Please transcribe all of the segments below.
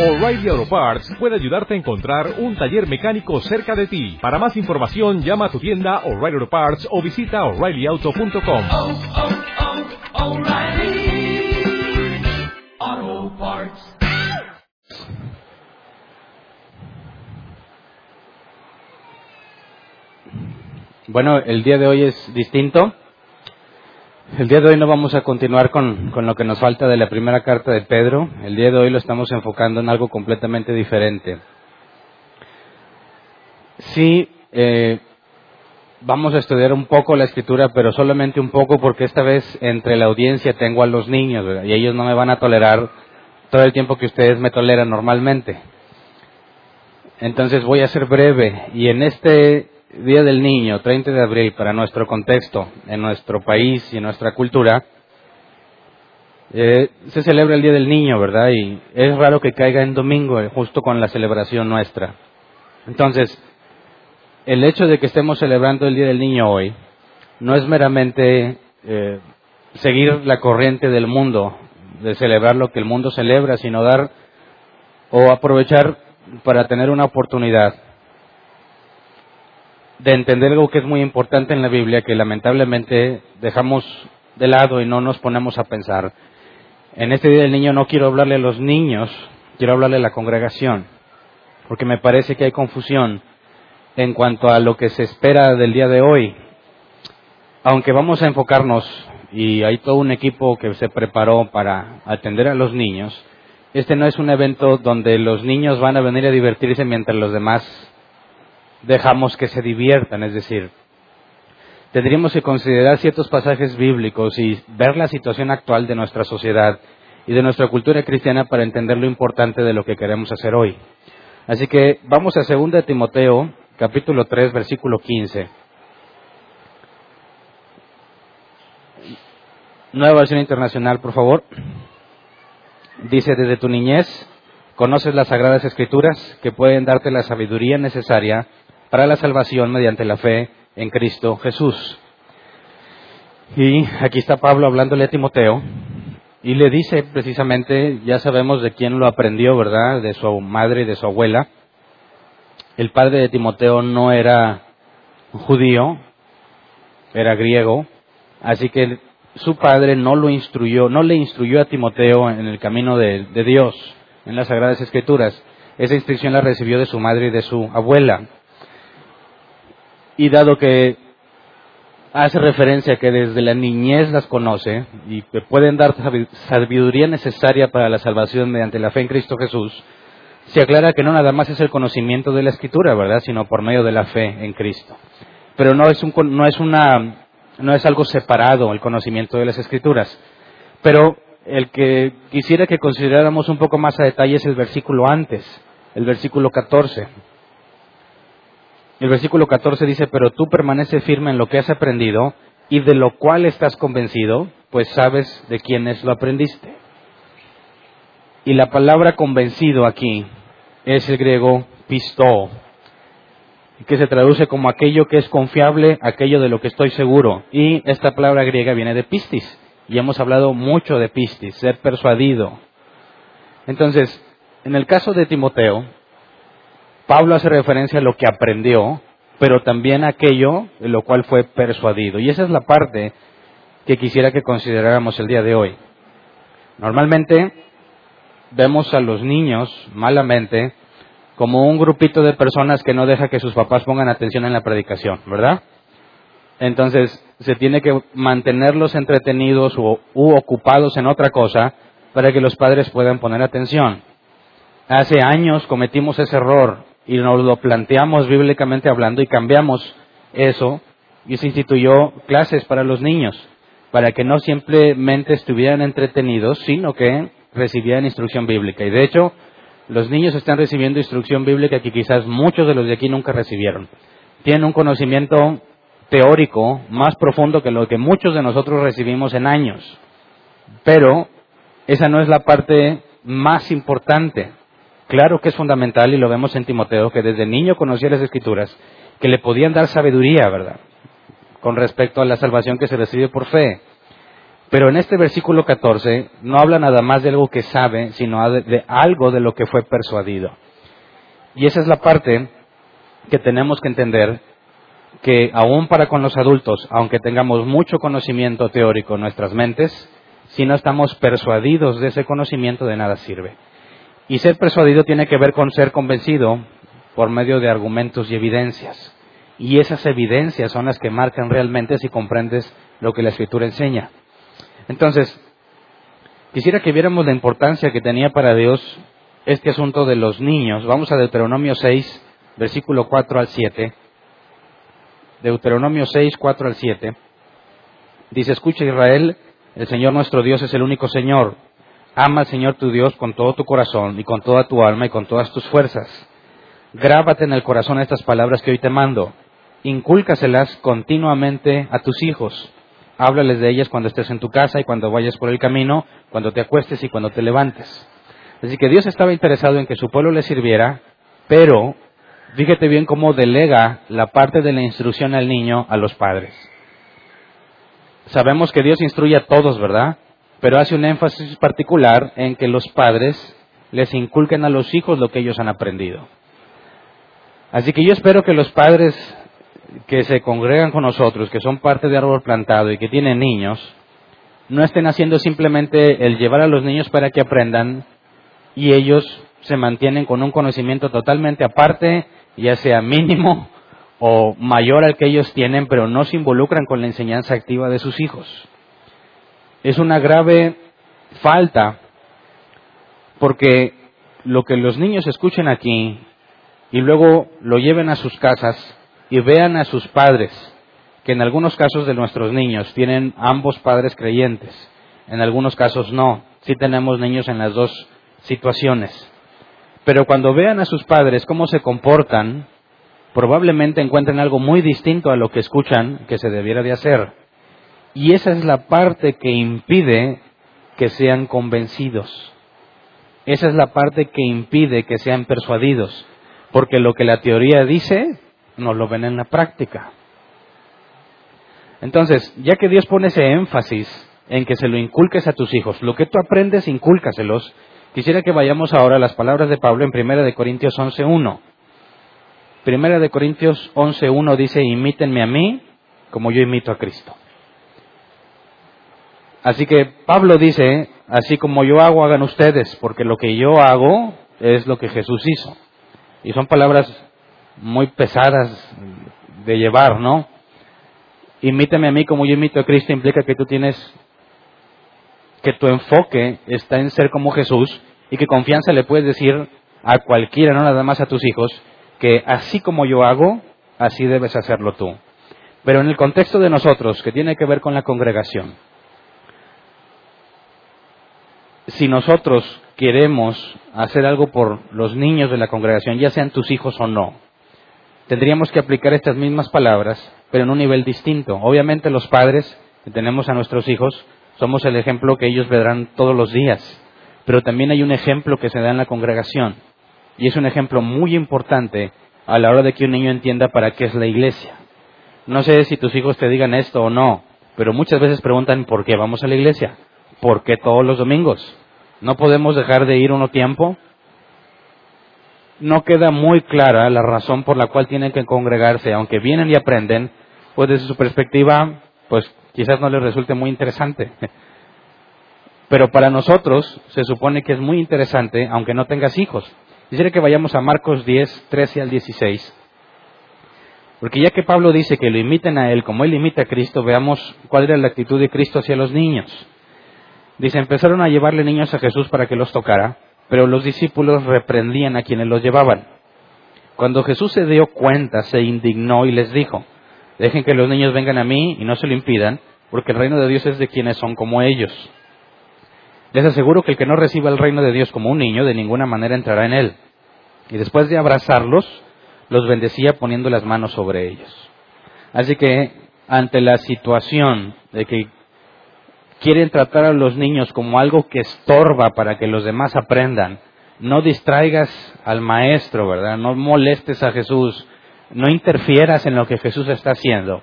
O'Reilly Auto Parts puede ayudarte a encontrar un taller mecánico cerca de ti. Para más información, llama a tu tienda O'Reilly Auto Parts o visita oreillyauto.com. oh, oh, Parts. Bueno, el día de hoy es distinto. El día de hoy no vamos a continuar con, con, lo que nos falta de la primera carta de Pedro. El día de hoy lo estamos enfocando en algo completamente diferente. Sí, eh, vamos a estudiar un poco la escritura, pero solamente un poco porque esta vez entre la audiencia tengo a los niños ¿verdad? y ellos no me van a tolerar todo el tiempo que ustedes me toleran normalmente. Entonces voy a ser breve y en este Día del Niño, 30 de abril, para nuestro contexto, en nuestro país y en nuestra cultura, eh, se celebra el Día del Niño, ¿verdad? Y es raro que caiga en domingo, eh, justo con la celebración nuestra. Entonces, el hecho de que estemos celebrando el Día del Niño hoy no es meramente eh, seguir la corriente del mundo, de celebrar lo que el mundo celebra, sino dar o aprovechar para tener una oportunidad de entender algo que es muy importante en la Biblia, que lamentablemente dejamos de lado y no nos ponemos a pensar. En este Día del Niño no quiero hablarle a los niños, quiero hablarle a la congregación, porque me parece que hay confusión en cuanto a lo que se espera del día de hoy. Aunque vamos a enfocarnos, y hay todo un equipo que se preparó para atender a los niños, este no es un evento donde los niños van a venir a divertirse mientras los demás dejamos que se diviertan, es decir, tendríamos que considerar ciertos pasajes bíblicos y ver la situación actual de nuestra sociedad y de nuestra cultura cristiana para entender lo importante de lo que queremos hacer hoy. Así que vamos a 2 de Timoteo, capítulo 3, versículo 15. Nueva versión internacional, por favor. Dice, desde tu niñez conoces las sagradas escrituras que pueden darte la sabiduría necesaria para la salvación mediante la fe en Cristo Jesús. Y aquí está Pablo hablándole a Timoteo y le dice precisamente, ya sabemos de quién lo aprendió, ¿verdad? De su madre y de su abuela. El padre de Timoteo no era judío, era griego, así que su padre no lo instruyó, no le instruyó a Timoteo en el camino de, de Dios, en las Sagradas Escrituras. Esa instrucción la recibió de su madre y de su abuela. Y dado que hace referencia que desde la niñez las conoce y que pueden dar sabiduría necesaria para la salvación mediante la fe en Cristo Jesús, se aclara que no nada más es el conocimiento de la Escritura, ¿verdad?, sino por medio de la fe en Cristo. Pero no es, un, no es, una, no es algo separado el conocimiento de las Escrituras. Pero el que quisiera que consideráramos un poco más a detalle es el versículo antes, el versículo 14. El versículo 14 dice, pero tú permanece firme en lo que has aprendido y de lo cual estás convencido, pues sabes de quiénes lo aprendiste. Y la palabra convencido aquí es el griego pisto, que se traduce como aquello que es confiable, aquello de lo que estoy seguro. Y esta palabra griega viene de pistis, y hemos hablado mucho de pistis, ser persuadido. Entonces, en el caso de Timoteo, Pablo hace referencia a lo que aprendió, pero también a aquello de lo cual fue persuadido. Y esa es la parte que quisiera que consideráramos el día de hoy. Normalmente vemos a los niños malamente como un grupito de personas que no deja que sus papás pongan atención en la predicación, ¿verdad? Entonces se tiene que mantenerlos entretenidos u, u ocupados en otra cosa para que los padres puedan poner atención. Hace años cometimos ese error y nos lo planteamos bíblicamente hablando y cambiamos eso y se instituyó clases para los niños, para que no simplemente estuvieran entretenidos, sino que recibieran instrucción bíblica. Y de hecho, los niños están recibiendo instrucción bíblica que quizás muchos de los de aquí nunca recibieron. Tienen un conocimiento teórico más profundo que lo que muchos de nosotros recibimos en años. Pero esa no es la parte más importante. Claro que es fundamental y lo vemos en Timoteo, que desde niño conocía las escrituras, que le podían dar sabiduría, ¿verdad? Con respecto a la salvación que se recibe por fe. Pero en este versículo 14 no habla nada más de algo que sabe, sino de, algo de lo que fue persuadido. Y esa es la parte que tenemos que entender que aún para con los adultos, aunque tengamos mucho conocimiento teórico en nuestras mentes, si no estamos persuadidos de ese conocimiento de nada sirve. Y ser persuadido tiene que ver con ser convencido por medio de argumentos y evidencias. Y esas evidencias son las que marcan realmente si comprendes lo que la escritura enseña. Entonces, quisiera que viéramos la importancia que tenía para Dios este asunto de los niños. Vamos a Deuteronomio 6, versículo 4 al 7. Deuteronomio 6, 4 al 7. Dice, escucha Israel, el Señor nuestro Dios es el único Señor. Ama al Señor tu Dios con todo tu corazón y con toda tu alma y con todas tus fuerzas. Grábate en el corazón estas palabras que hoy te mando. Incúlcaselas continuamente a tus hijos. Háblales de ellas cuando estés en tu casa y cuando vayas por el camino, cuando te acuestes y cuando te levantes. Así que Dios estaba interesado en que su pueblo le sirviera, pero fíjate bien cómo delega la parte de la instrucción al niño a los padres. Sabemos que Dios instruye a todos, ¿verdad? Pero hace un énfasis particular en que los padres les inculquen a los hijos lo que ellos han aprendido. Así que yo espero que los padres que se congregan con nosotros, que son parte de árbol plantado y que tienen niños, no estén haciendo simplemente el llevar a los niños para que aprendan y ellos se mantienen con un conocimiento totalmente aparte, ya sea mínimo o mayor al que ellos tienen, pero no se involucran con la enseñanza activa de sus hijos. Es una grave falta porque lo que los niños escuchen aquí y luego lo lleven a sus casas y vean a sus padres, que en algunos casos de nuestros niños tienen ambos padres creyentes, en algunos casos no, sí tenemos niños en las dos situaciones. Pero cuando vean a sus padres cómo se comportan, probablemente encuentren algo muy distinto a lo que escuchan que se debiera de hacer. Y esa es la parte que impide que sean convencidos. Esa es la parte que impide que sean persuadidos. Porque lo que la teoría dice, no lo ven en la práctica. Entonces, ya que Dios pone ese énfasis en que se lo inculques a tus hijos, lo que tú aprendes, incúlcaselos. Quisiera que vayamos ahora a las palabras de Pablo en 1 de Corintios 11.1. Primera de Corintios 11.1 dice, imítenme a mí como yo imito a Cristo. Así que Pablo dice, así como yo hago, hagan ustedes, porque lo que yo hago es lo que Jesús hizo. Y son palabras muy pesadas de llevar, ¿no? Imítame a mí como yo imito a Cristo implica que tú tienes que tu enfoque está en ser como Jesús y que confianza le puedes decir a cualquiera, no nada más a tus hijos, que así como yo hago, así debes hacerlo tú. Pero en el contexto de nosotros, que tiene que ver con la congregación, si nosotros queremos hacer algo por los niños de la congregación, ya sean tus hijos o no, tendríamos que aplicar estas mismas palabras, pero en un nivel distinto. Obviamente los padres que tenemos a nuestros hijos somos el ejemplo que ellos verán todos los días, pero también hay un ejemplo que se da en la congregación, y es un ejemplo muy importante a la hora de que un niño entienda para qué es la iglesia. No sé si tus hijos te digan esto o no, pero muchas veces preguntan por qué vamos a la iglesia, por qué todos los domingos. ¿No podemos dejar de ir uno tiempo? No queda muy clara la razón por la cual tienen que congregarse, aunque vienen y aprenden, pues desde su perspectiva, pues quizás no les resulte muy interesante. Pero para nosotros se supone que es muy interesante, aunque no tengas hijos. Quisiera que vayamos a Marcos 10, 13 al 16. Porque ya que Pablo dice que lo imiten a él como él imita a Cristo, veamos cuál era la actitud de Cristo hacia los niños. Dice, empezaron a llevarle niños a Jesús para que los tocara, pero los discípulos reprendían a quienes los llevaban. Cuando Jesús se dio cuenta, se indignó y les dijo, dejen que los niños vengan a mí y no se lo impidan, porque el reino de Dios es de quienes son como ellos. Les aseguro que el que no reciba el reino de Dios como un niño, de ninguna manera entrará en él. Y después de abrazarlos, los bendecía poniendo las manos sobre ellos. Así que, ante la situación de que quieren tratar a los niños como algo que estorba para que los demás aprendan. No distraigas al maestro, ¿verdad? No molestes a Jesús. No interfieras en lo que Jesús está haciendo.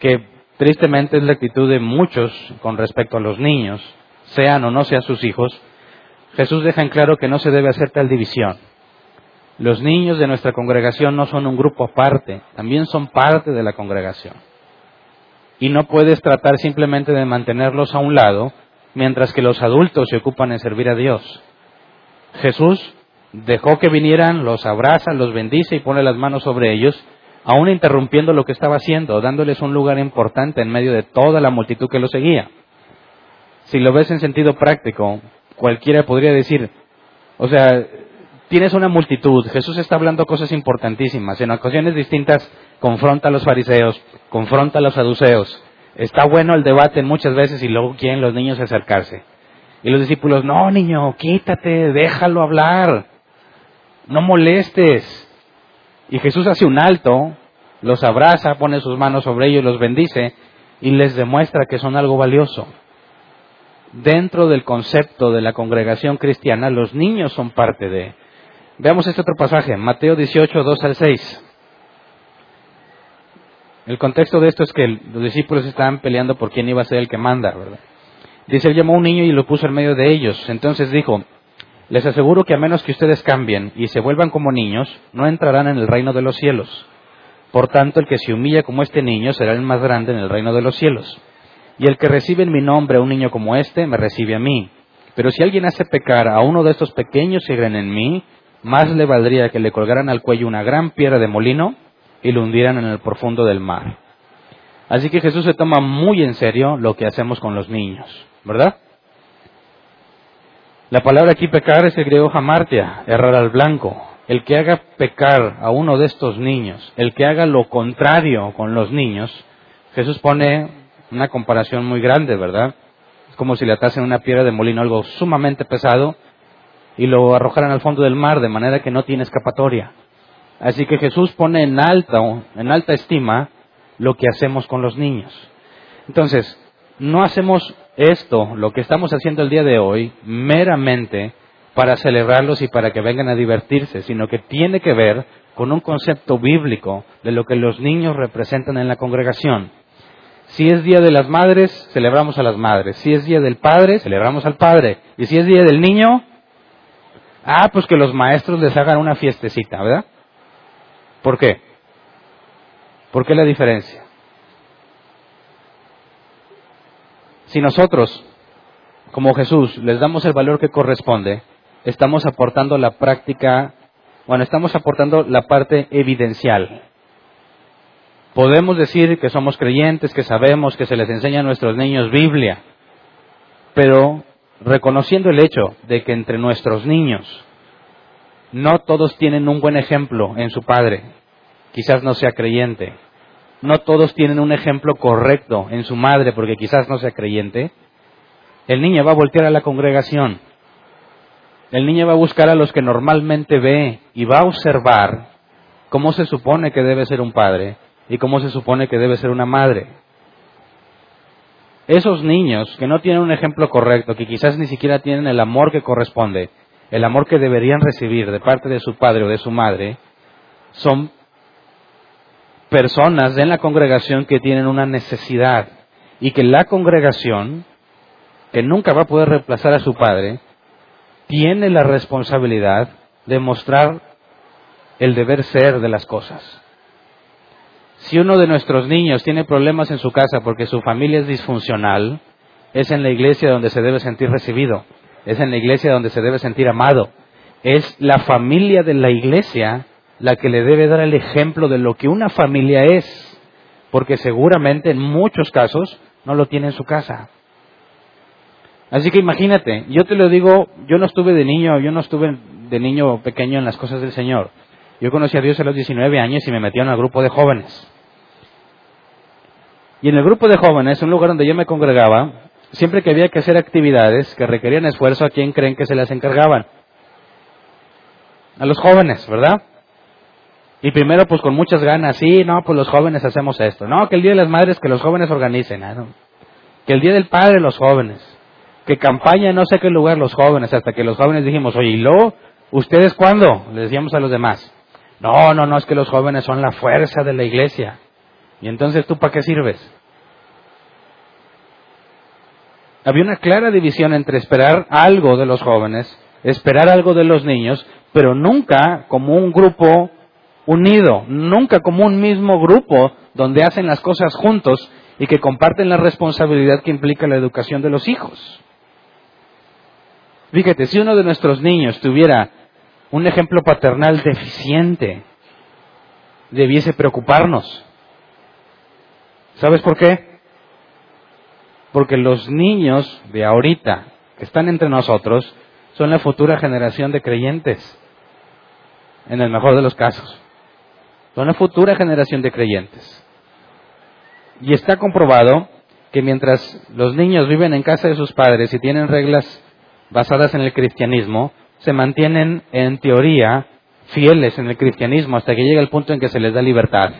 Que tristemente es la actitud de muchos con respecto a los niños, sean o no sean sus hijos, Jesús deja en claro que no se debe hacer tal división. Los niños de nuestra congregación no son un grupo aparte, también son parte de la congregación. Y no puedes tratar simplemente de mantenerlos a un lado, mientras que los adultos se ocupan en servir a Dios. Jesús dejó que vinieran, los abraza, los bendice y pone las manos sobre ellos, aún interrumpiendo lo que estaba haciendo, dándoles un lugar importante en medio de toda la multitud que lo seguía. Si lo ves en sentido práctico, cualquiera podría decir, o sea, tienes una multitud, Jesús está hablando cosas importantísimas, en ocasiones distintas confronta a los fariseos, confronta a los saduceos, está bueno el debate muchas veces y luego quieren los niños acercarse. Y los discípulos, no niño, quítate, déjalo hablar, no molestes. Y Jesús hace un alto, los abraza, pone sus manos sobre ellos, los bendice y les demuestra que son algo valioso. Dentro del concepto de la congregación cristiana, los niños son parte de. Veamos este otro pasaje, Mateo 18, 2 al 6. El contexto de esto es que los discípulos estaban peleando por quién iba a ser el que manda, ¿verdad? Dice, él llamó a un niño y lo puso en medio de ellos. Entonces dijo, les aseguro que a menos que ustedes cambien y se vuelvan como niños, no entrarán en el reino de los cielos. Por tanto, el que se humilla como este niño será el más grande en el reino de los cielos. Y el que recibe en mi nombre a un niño como este, me recibe a mí. Pero si alguien hace pecar a uno de estos pequeños que creen en mí, más le valdría que le colgaran al cuello una gran piedra de molino y lo hundieran en el profundo del mar. Así que Jesús se toma muy en serio lo que hacemos con los niños, ¿verdad? La palabra aquí pecar es el griego jamartia, errar al blanco. El que haga pecar a uno de estos niños, el que haga lo contrario con los niños, Jesús pone una comparación muy grande, ¿verdad? Es como si le atasen una piedra de molino, algo sumamente pesado, y lo arrojaran al fondo del mar, de manera que no tiene escapatoria. Así que Jesús pone en alta, en alta estima lo que hacemos con los niños. Entonces, no hacemos esto, lo que estamos haciendo el día de hoy, meramente para celebrarlos y para que vengan a divertirse, sino que tiene que ver con un concepto bíblico de lo que los niños representan en la congregación. Si es Día de las Madres, celebramos a las madres. Si es Día del Padre, celebramos al Padre. Y si es Día del Niño, ah, pues que los maestros les hagan una fiestecita, ¿verdad? ¿Por qué? ¿Por qué la diferencia? Si nosotros, como Jesús, les damos el valor que corresponde, estamos aportando la práctica, bueno, estamos aportando la parte evidencial. Podemos decir que somos creyentes, que sabemos que se les enseña a nuestros niños Biblia, pero reconociendo el hecho de que entre nuestros niños no todos tienen un buen ejemplo en su padre, quizás no sea creyente, no todos tienen un ejemplo correcto en su madre porque quizás no sea creyente, el niño va a voltear a la congregación. El niño va a buscar a los que normalmente ve y va a observar cómo se supone que debe ser un padre y cómo se supone que debe ser una madre. Esos niños que no tienen un ejemplo correcto, que quizás ni siquiera tienen el amor que corresponde, el amor que deberían recibir de parte de su padre o de su madre, son personas en la congregación que tienen una necesidad y que la congregación, que nunca va a poder reemplazar a su padre, tiene la responsabilidad de mostrar el deber ser de las cosas. Si uno de nuestros niños tiene problemas en su casa porque su familia es disfuncional, es en la iglesia donde se debe sentir recibido, es en la iglesia donde se debe sentir amado, es la familia de la iglesia la que le debe dar el ejemplo de lo que una familia es, porque seguramente en muchos casos no lo tiene en su casa. Así que imagínate, yo te lo digo, yo no estuve de niño, yo no estuve de niño pequeño en las cosas del Señor. Yo conocí a Dios a los 19 años y me metí en el grupo de jóvenes. Y en el grupo de jóvenes, un lugar donde yo me congregaba, siempre que había que hacer actividades que requerían esfuerzo, ¿a quién creen que se las encargaban? A los jóvenes, ¿verdad? Y primero, pues con muchas ganas, sí, no, pues los jóvenes hacemos esto. No, que el Día de las Madres, que los jóvenes organicen. ¿no? Que el Día del Padre, los jóvenes. Que campaña no sé qué lugar los jóvenes, hasta que los jóvenes dijimos, oye, ¿y luego? ¿Ustedes cuándo? Le decíamos a los demás. No, no, no, es que los jóvenes son la fuerza de la iglesia. Y entonces, ¿tú para qué sirves? había una clara división entre esperar algo de los jóvenes, esperar algo de los niños, pero nunca como un grupo unido, nunca como un mismo grupo donde hacen las cosas juntos y que comparten la responsabilidad que implica la educación de los hijos. Fíjate, si uno de nuestros niños tuviera un ejemplo paternal deficiente, debiese preocuparnos. ¿Sabes por qué? Porque los niños de ahorita que están entre nosotros son la futura generación de creyentes, en el mejor de los casos. Son la futura generación de creyentes. Y está comprobado que mientras los niños viven en casa de sus padres y tienen reglas basadas en el cristianismo, se mantienen en teoría fieles en el cristianismo hasta que llega el punto en que se les da libertad,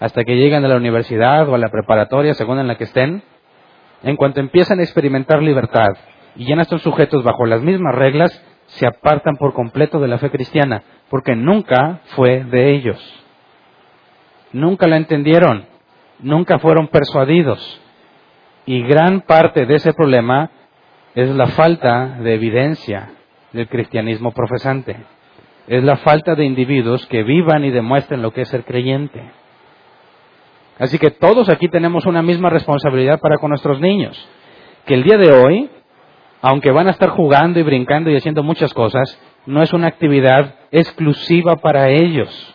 hasta que llegan a la universidad o a la preparatoria, según en la que estén, en cuanto empiezan a experimentar libertad y ya no están sujetos bajo las mismas reglas, se apartan por completo de la fe cristiana, porque nunca fue de ellos. Nunca la entendieron, nunca fueron persuadidos. Y gran parte de ese problema es la falta de evidencia del cristianismo profesante. Es la falta de individuos que vivan y demuestren lo que es ser creyente. Así que todos aquí tenemos una misma responsabilidad para con nuestros niños. Que el día de hoy, aunque van a estar jugando y brincando y haciendo muchas cosas, no es una actividad exclusiva para ellos.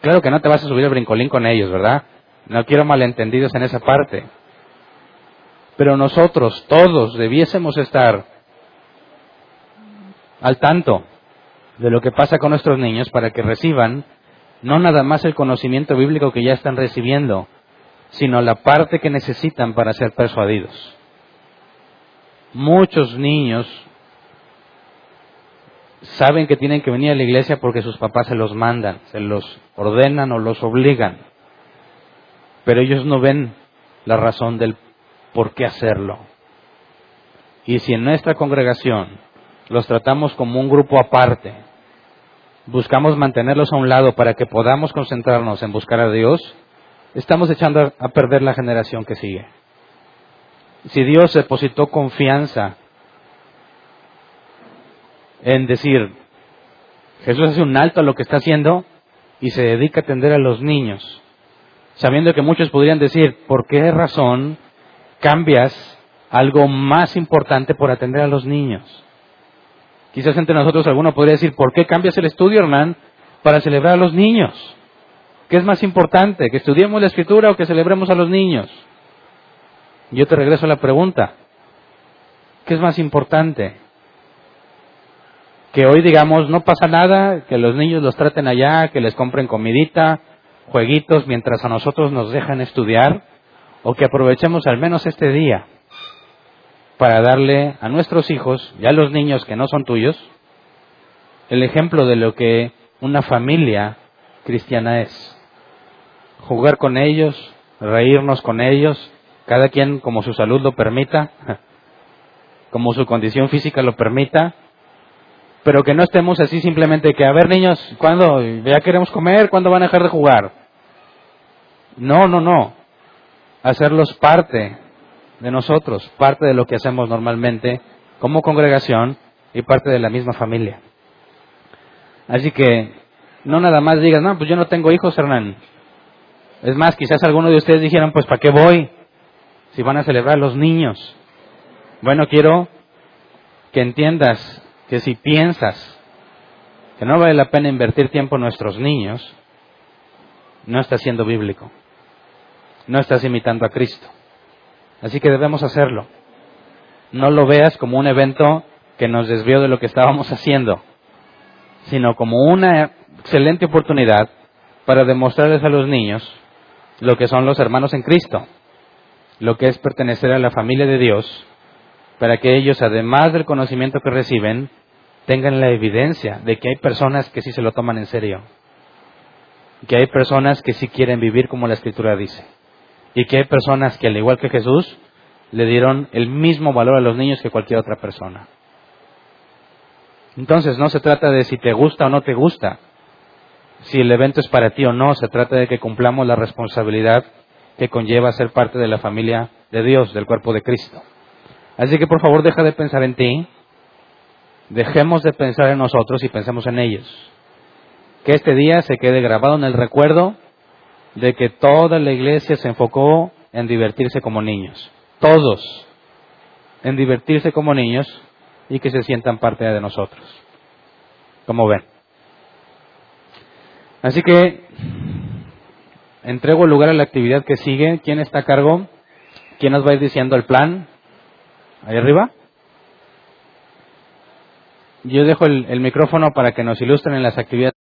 Claro que no te vas a subir el brincolín con ellos, ¿verdad? No quiero malentendidos en esa parte. Pero nosotros, todos, debiésemos estar al tanto de lo que pasa con nuestros niños para que reciban no nada más el conocimiento bíblico que ya están recibiendo, sino la parte que necesitan para ser persuadidos. Muchos niños saben que tienen que venir a la iglesia porque sus papás se los mandan, se los ordenan o los obligan, pero ellos no ven la razón del por qué hacerlo. Y si en nuestra congregación los tratamos como un grupo aparte, buscamos mantenerlos a un lado para que podamos concentrarnos en buscar a Dios, estamos echando a perder la generación que sigue. Si Dios depositó confianza en decir, Jesús hace un alto a lo que está haciendo y se dedica a atender a los niños, sabiendo que muchos podrían decir, ¿por qué razón cambias algo más importante por atender a los niños. Quizás entre nosotros alguno podría decir, ¿por qué cambias el estudio, Hernán, para celebrar a los niños? ¿Qué es más importante, que estudiemos la escritura o que celebremos a los niños? Yo te regreso a la pregunta, ¿qué es más importante? Que hoy digamos, no pasa nada, que los niños los traten allá, que les compren comidita, jueguitos, mientras a nosotros nos dejan estudiar, o que aprovechemos al menos este día para darle a nuestros hijos y a los niños que no son tuyos el ejemplo de lo que una familia cristiana es. Jugar con ellos, reírnos con ellos, cada quien como su salud lo permita, como su condición física lo permita, pero que no estemos así simplemente que, a ver niños, ¿cuándo ya queremos comer? ¿Cuándo van a dejar de jugar? No, no, no hacerlos parte de nosotros, parte de lo que hacemos normalmente como congregación y parte de la misma familia. Así que no nada más digas, no, pues yo no tengo hijos, Hernán. Es más, quizás algunos de ustedes dijeran, pues ¿para qué voy? Si van a celebrar los niños. Bueno, quiero que entiendas que si piensas que no vale la pena invertir tiempo en nuestros niños, no está siendo bíblico no estás imitando a Cristo. Así que debemos hacerlo. No lo veas como un evento que nos desvió de lo que estábamos haciendo, sino como una excelente oportunidad para demostrarles a los niños lo que son los hermanos en Cristo, lo que es pertenecer a la familia de Dios, para que ellos, además del conocimiento que reciben, tengan la evidencia de que hay personas que sí se lo toman en serio, que hay personas que sí quieren vivir como la Escritura dice y que hay personas que, al igual que Jesús, le dieron el mismo valor a los niños que cualquier otra persona. Entonces no se trata de si te gusta o no te gusta, si el evento es para ti o no, se trata de que cumplamos la responsabilidad que conlleva ser parte de la familia de Dios, del cuerpo de Cristo. Así que por favor deja de pensar en ti, dejemos de pensar en nosotros y pensemos en ellos. Que este día se quede grabado en el recuerdo de que toda la iglesia se enfocó en divertirse como niños. Todos en divertirse como niños y que se sientan parte de nosotros. Como ven. Así que entrego lugar a la actividad que sigue. ¿Quién está a cargo? ¿Quién nos va a ir diciendo el plan? Ahí arriba. Yo dejo el, el micrófono para que nos ilustren en las actividades.